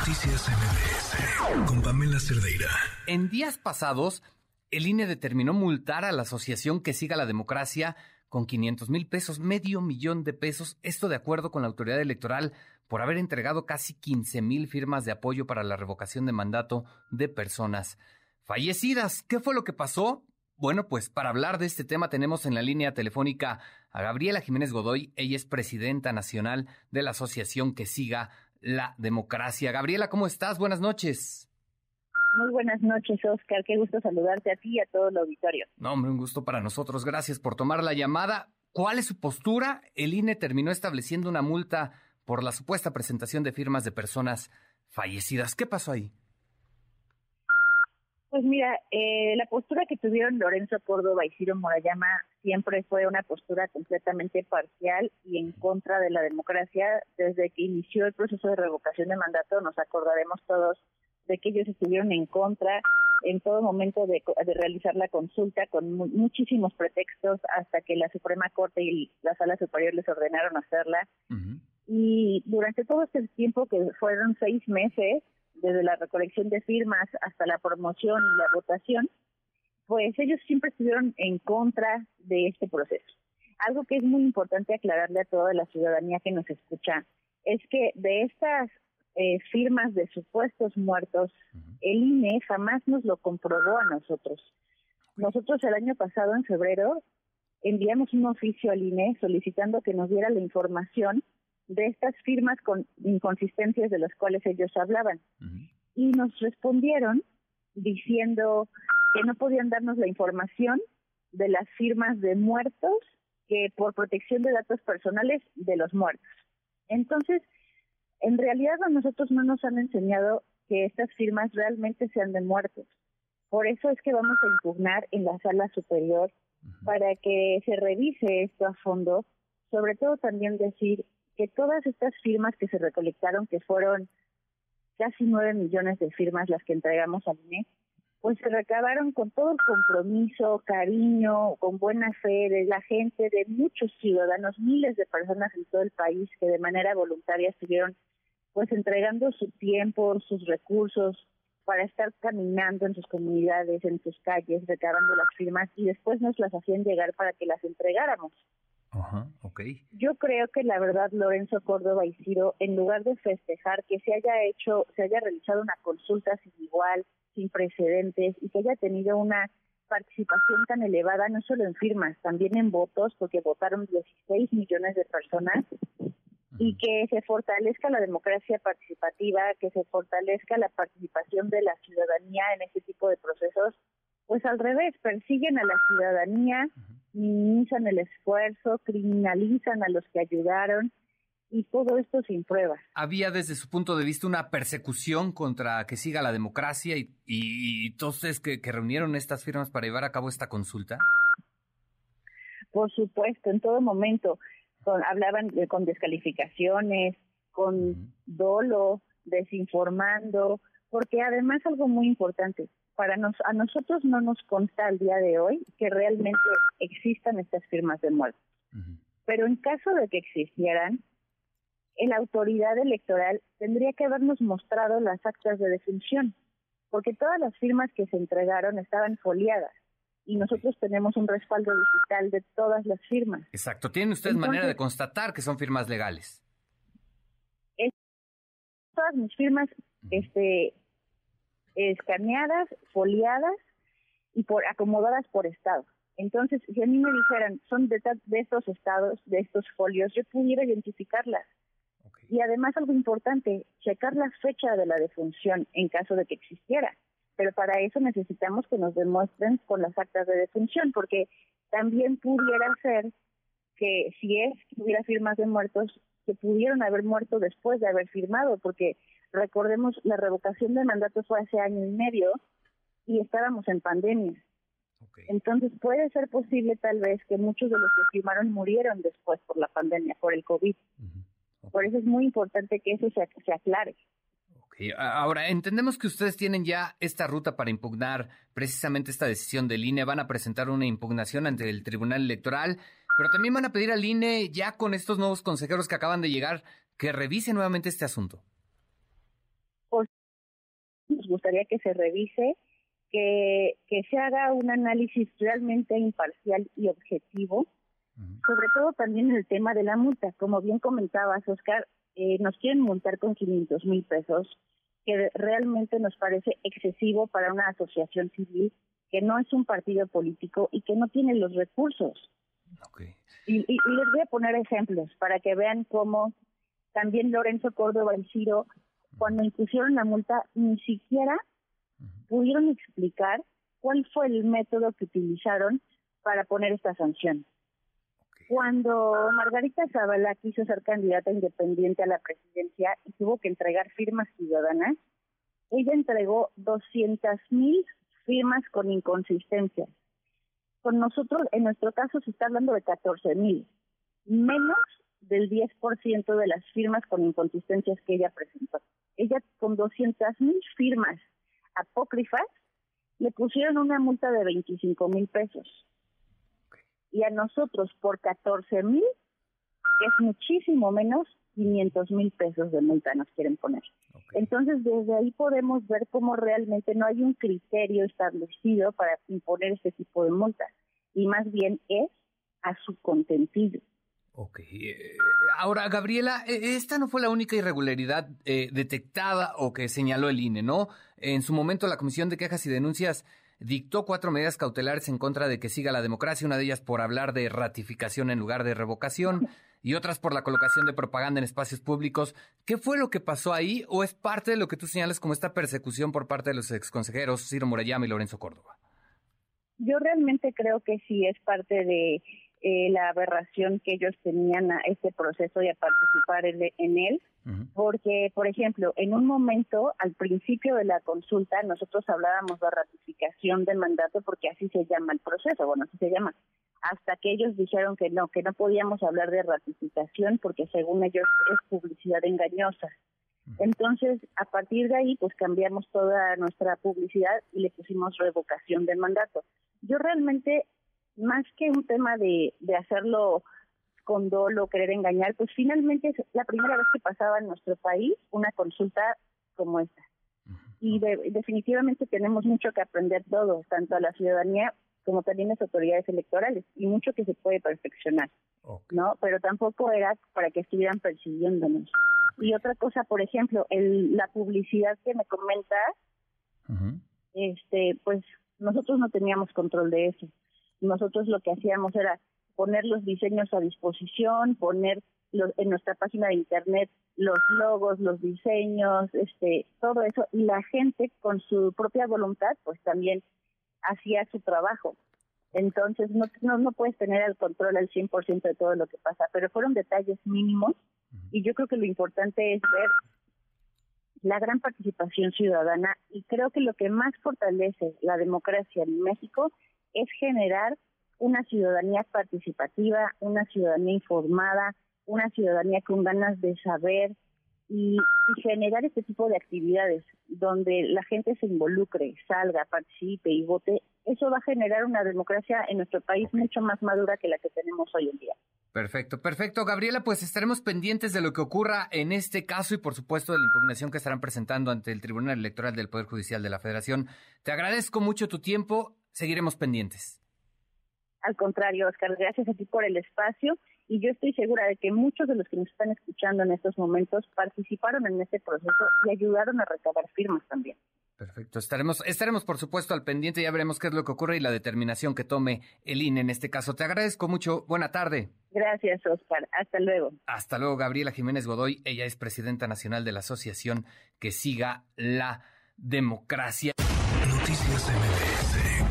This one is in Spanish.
Noticias MBS con Pamela Cerdeira. En días pasados, el INE determinó multar a la asociación que siga la democracia con 500 mil pesos, medio millón de pesos, esto de acuerdo con la autoridad electoral por haber entregado casi 15 mil firmas de apoyo para la revocación de mandato de personas fallecidas. ¿Qué fue lo que pasó? Bueno, pues para hablar de este tema tenemos en la línea telefónica a Gabriela Jiménez Godoy. Ella es presidenta nacional de la asociación que siga la democracia. Gabriela, ¿cómo estás? Buenas noches. Muy buenas noches, Oscar. Qué gusto saludarte a ti y a todo el auditorio. No, hombre, un gusto para nosotros. Gracias por tomar la llamada. ¿Cuál es su postura? El INE terminó estableciendo una multa por la supuesta presentación de firmas de personas fallecidas. ¿Qué pasó ahí? Pues mira, eh, la postura que tuvieron Lorenzo Córdoba y Ciro Morayama siempre fue una postura completamente parcial y en contra de la democracia. Desde que inició el proceso de revocación de mandato, nos acordaremos todos de que ellos estuvieron en contra en todo momento de, realizar la consulta con muchísimos pretextos hasta que la Suprema Corte y la Sala Superior les ordenaron hacerla. Y durante todo este tiempo, que fueron seis meses, desde la recolección de firmas hasta la promoción y la votación, pues ellos siempre estuvieron en contra de este proceso. Algo que es muy importante aclararle a toda la ciudadanía que nos escucha es que de estas eh, firmas de supuestos muertos, el INE jamás nos lo comprobó a nosotros. Nosotros el año pasado, en febrero, enviamos un oficio al INE solicitando que nos diera la información de estas firmas con inconsistencias de las cuales ellos hablaban. Y nos respondieron diciendo que no podían darnos la información de las firmas de muertos que por protección de datos personales de los muertos. Entonces, en realidad a nosotros no nos han enseñado que estas firmas realmente sean de muertos. Por eso es que vamos a impugnar en la sala superior para que se revise esto a fondo, sobre todo también decir que todas estas firmas que se recolectaron, que fueron casi nueve millones de firmas las que entregamos al INE, pues se recabaron con todo el compromiso, cariño, con buena fe de la gente, de muchos ciudadanos, miles de personas en todo el país que de manera voluntaria estuvieron pues entregando su tiempo, sus recursos para estar caminando en sus comunidades, en sus calles, recabando las firmas y después nos las hacían llegar para que las entregáramos. Ajá, okay. Yo creo que la verdad Lorenzo Córdoba y Ciro, en lugar de festejar que se haya hecho, se haya realizado una consulta sin igual, sin precedentes y que haya tenido una participación tan elevada, no solo en firmas, también en votos, porque votaron 16 millones de personas, y que se fortalezca la democracia participativa, que se fortalezca la participación de la ciudadanía en este tipo de procesos, pues al revés, persiguen a la ciudadanía, minimizan el esfuerzo, criminalizan a los que ayudaron y todo esto sin pruebas. ¿Había desde su punto de vista una persecución contra que siga la democracia y, y, todos que, que, reunieron estas firmas para llevar a cabo esta consulta? Por supuesto, en todo momento. Con, hablaban con descalificaciones, con dolo, desinformando, porque además algo muy importante, para nos, a nosotros no nos consta al día de hoy que realmente existan estas firmas de muerte. Pero en caso de que existieran, la autoridad electoral tendría que habernos mostrado las actas de defunción, porque todas las firmas que se entregaron estaban foliadas y nosotros tenemos un respaldo digital de todas las firmas. Exacto. ¿Tienen ustedes manera de constatar que son firmas legales? todas mis firmas este, escaneadas, foliadas y por acomodadas por estado. Entonces, si a mí me dijeran, son de, de estos estados, de estos folios, yo pudiera identificarlas. Y además algo importante, checar la fecha de la defunción en caso de que existiera. Pero para eso necesitamos que nos demuestren con las actas de defunción, porque también pudiera ser que si es que hubiera firmas de muertos, se pudieron haber muerto después de haber firmado, porque Recordemos, la revocación de mandato fue hace año y medio y estábamos en pandemia. Entonces puede ser posible tal vez que muchos de los que firmaron murieron después por la pandemia, por el COVID. Por eso es muy importante que eso se, se aclare. Ahora, entendemos que ustedes tienen ya esta ruta para impugnar precisamente esta decisión del INE. Van a presentar una impugnación ante el Tribunal Electoral, pero también van a pedir al INE, ya con estos nuevos consejeros que acaban de llegar, que revise nuevamente este asunto. Gustaría que se revise, que, que se haga un análisis realmente imparcial y objetivo, sobre todo también el tema de la multa. Como bien comentabas, Oscar, eh, nos quieren multar con 500 mil pesos, que realmente nos parece excesivo para una asociación civil que no es un partido político y que no tiene los recursos. Y, y, les voy a poner ejemplos para que vean cómo también Lorenzo Córdoba y Ciro, cuando impusieron la multa, ni siquiera pudieron explicar cuál fue el método que utilizaron para poner esta sanción. Cuando Margarita Zavala quiso ser candidata independiente a la presidencia y tuvo que entregar firmas ciudadanas, ella entregó 200 mil firmas con inconsistencias. Con nosotros, en nuestro caso, se está hablando de 14 mil, menos del 10% de las firmas con inconsistencias que ella presentó. Ella, con 200 mil firmas apócrifas, le pusieron una multa de 25 mil pesos y a nosotros por 14 mil, que es muchísimo menos, 500 mil pesos de multa nos quieren poner. Entonces, desde ahí podemos ver cómo realmente no hay un criterio establecido para imponer este tipo de multas, y más bien es a su contentillo. Ok. Eh, ahora, Gabriela, e, esta no fue la única irregularidad eh, detectada o que señaló el INE, ¿no? En su momento, la Comisión de Quejas y Denuncias dictó cuatro medidas cautelares en contra de que siga la democracia, una de ellas por hablar de ratificación en lugar de revocación y otras por la colocación de propaganda en espacios públicos. ¿Qué fue lo que pasó ahí o es parte de lo que tú señalas como esta persecución por parte de los exconsejeros Ciro Murayama y Lorenzo Córdoba? Yo realmente creo que sí es parte de eh, la aberración que ellos tenían a este proceso y a participar en, él, porque, por ejemplo, en un momento, al principio de la consulta, nosotros hablábamos de ratificación del mandato porque así se llama el proceso, bueno, así se llama, hasta que ellos dijeron que no, que no podíamos hablar de ratificación porque según ellos es publicidad engañosa. Entonces, a partir de ahí, pues cambiamos toda nuestra publicidad y le pusimos revocación del mandato. Yo realmente más que un tema de, de hacerlo con dolo, querer engañar, pues finalmente es la primera vez que pasaba en nuestro país una consulta como esta. Y definitivamente tenemos mucho que aprender todos, tanto a la ciudadanía como también las autoridades electorales, y mucho que se puede perfeccionar, ¿no? Pero tampoco era para que estuvieran persiguiéndonos. Y otra cosa, por ejemplo, el, la publicidad que me comentas, este, pues nosotros no teníamos control de eso nosotros lo que hacíamos era poner los diseños a disposición, poner en nuestra página de internet los logos, los diseños, este, todo eso, y la gente con su propia voluntad, pues también hacía su trabajo. Entonces, no, no, no puedes tener el control al 100% de todo lo que pasa, pero fueron detalles mínimos. Y yo creo que lo importante es ver la gran participación ciudadana. Y creo que lo que más fortalece la democracia en México es generar una ciudadanía participativa, una ciudadanía informada, una ciudadanía con ganas de saber y, generar este tipo de actividades donde la gente se involucre, salga, participe y vote. Eso va a generar una democracia en nuestro país mucho más madura que la que tenemos hoy en día. Perfecto, perfecto. Gabriela, pues estaremos pendientes de lo que ocurra en este caso y por supuesto de la impugnación que estarán presentando ante el Tribunal Electoral del Poder Judicial de la Federación. Te agradezco mucho tu tiempo seguiremos pendientes. Al contrario, Oscar, gracias a ti por el espacio y yo estoy segura de que muchos de los que nos están escuchando en estos momentos participaron en este proceso y ayudaron a recabar firmas también. Perfecto, estaremos, estaremos por supuesto al pendiente, ya veremos qué es lo que ocurre y la determinación que tome el INE en este caso. Te agradezco mucho, buena tarde. Gracias, Oscar, hasta luego. Hasta luego, Gabriela Jiménez Godoy, ella es presidenta nacional de la asociación Que Siga la Democracia. Noticias MBS